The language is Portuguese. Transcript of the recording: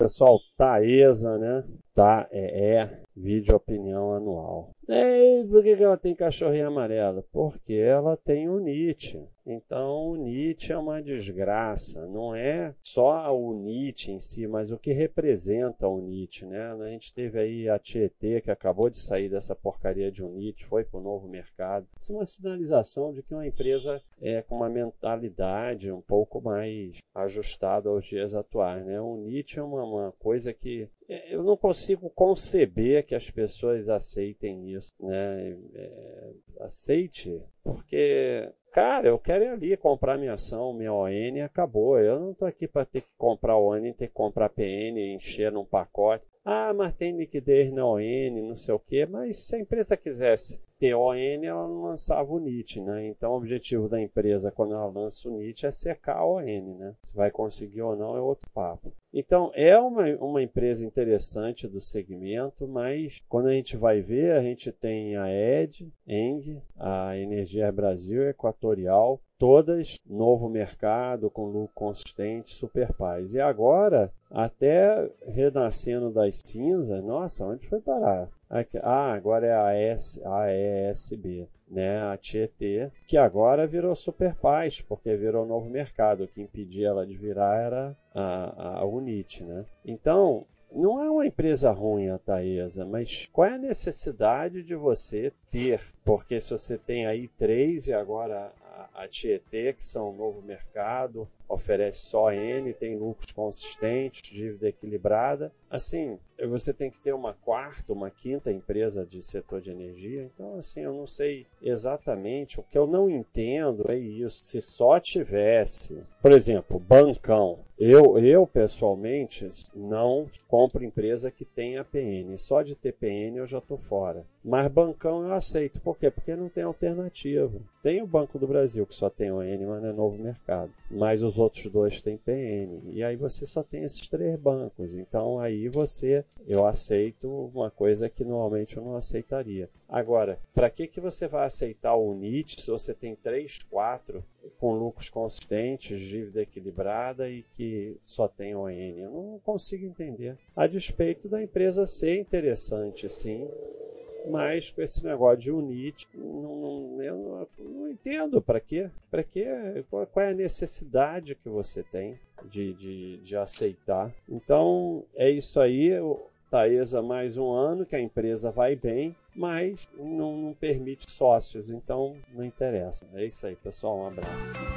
Pessoal, Taesa, né? Tá, é, é vídeo opinião anual. E por que ela tem cachorrinho amarelo? Porque ela tem o Nietzsche. Então, o Nietzsche é uma desgraça. Não é só o Nietzsche em si, mas o que representa o Nietzsche, né? A gente teve aí a Tietê, que acabou de sair dessa porcaria de um Nietzsche, foi para o novo mercado. Isso é uma sinalização de que uma empresa é com uma mentalidade um pouco mais ajustada aos dias atuais, né? O Nietzsche é uma, uma coisa que é, eu não consigo conceber que as pessoas aceitem isso, né? É, aceite, porque, cara, eu quero ir ali comprar minha ação, minha ON e acabou. Eu não tô aqui para ter que comprar ON, ter que comprar PN, encher num pacote. Ah, mas tem liquidez na ON, não sei o quê, mas se a empresa quisesse ter ON, ela não lançava o NIT, né? Então o objetivo da empresa quando ela lança o NIT é secar a ON, né? Se vai conseguir ou não é outro papo. Então é uma, uma empresa interessante do segmento, mas quando a gente vai ver, a gente tem a ED, ENG, a Energia Brasil, Equatorial, todas novo mercado com lucro consistente, super paz. E agora, até renascendo das cinzas, nossa, onde foi parar? Ah, agora é a, S, a ESB, né? A Tietê, que agora virou super paz, porque virou novo mercado. O que impedia ela de virar era a, a Unit, né? Então, não é uma empresa ruim a Taesa, mas qual é a necessidade de você ter? Porque se você tem aí três e agora a Tietê, que são um novo mercado, oferece só N, tem lucros consistentes, dívida equilibrada. Assim, você tem que ter uma quarta, uma quinta empresa de setor de energia. Então, assim, eu não sei exatamente. O que eu não entendo é isso. Se só tivesse, por exemplo, bancão. Eu, eu pessoalmente não compro empresa que tenha PN. Só de ter PN eu já estou fora. Mas bancão eu aceito. Por quê? Porque não tem alternativa. Tem o Banco do Brasil que só tem o N, mas não é novo mercado. Mas os outros dois têm PN. E aí você só tem esses três bancos. Então aí você, eu aceito uma coisa que normalmente eu não aceitaria. Agora, para que, que você vai aceitar o NIT se você tem três, quatro com lucros consistentes, dívida equilibrada e que só tem ON? Eu não consigo entender. A despeito da empresa ser interessante, sim, mas com esse negócio de unite, não, eu não, não entendo para quê. Para quê? Qual, qual, é a necessidade que você tem de, de, de aceitar? Então, é isso aí. Taesa mais um ano que a empresa vai bem, mas não, não permite sócios, então não interessa. É isso aí, pessoal. Um abraço.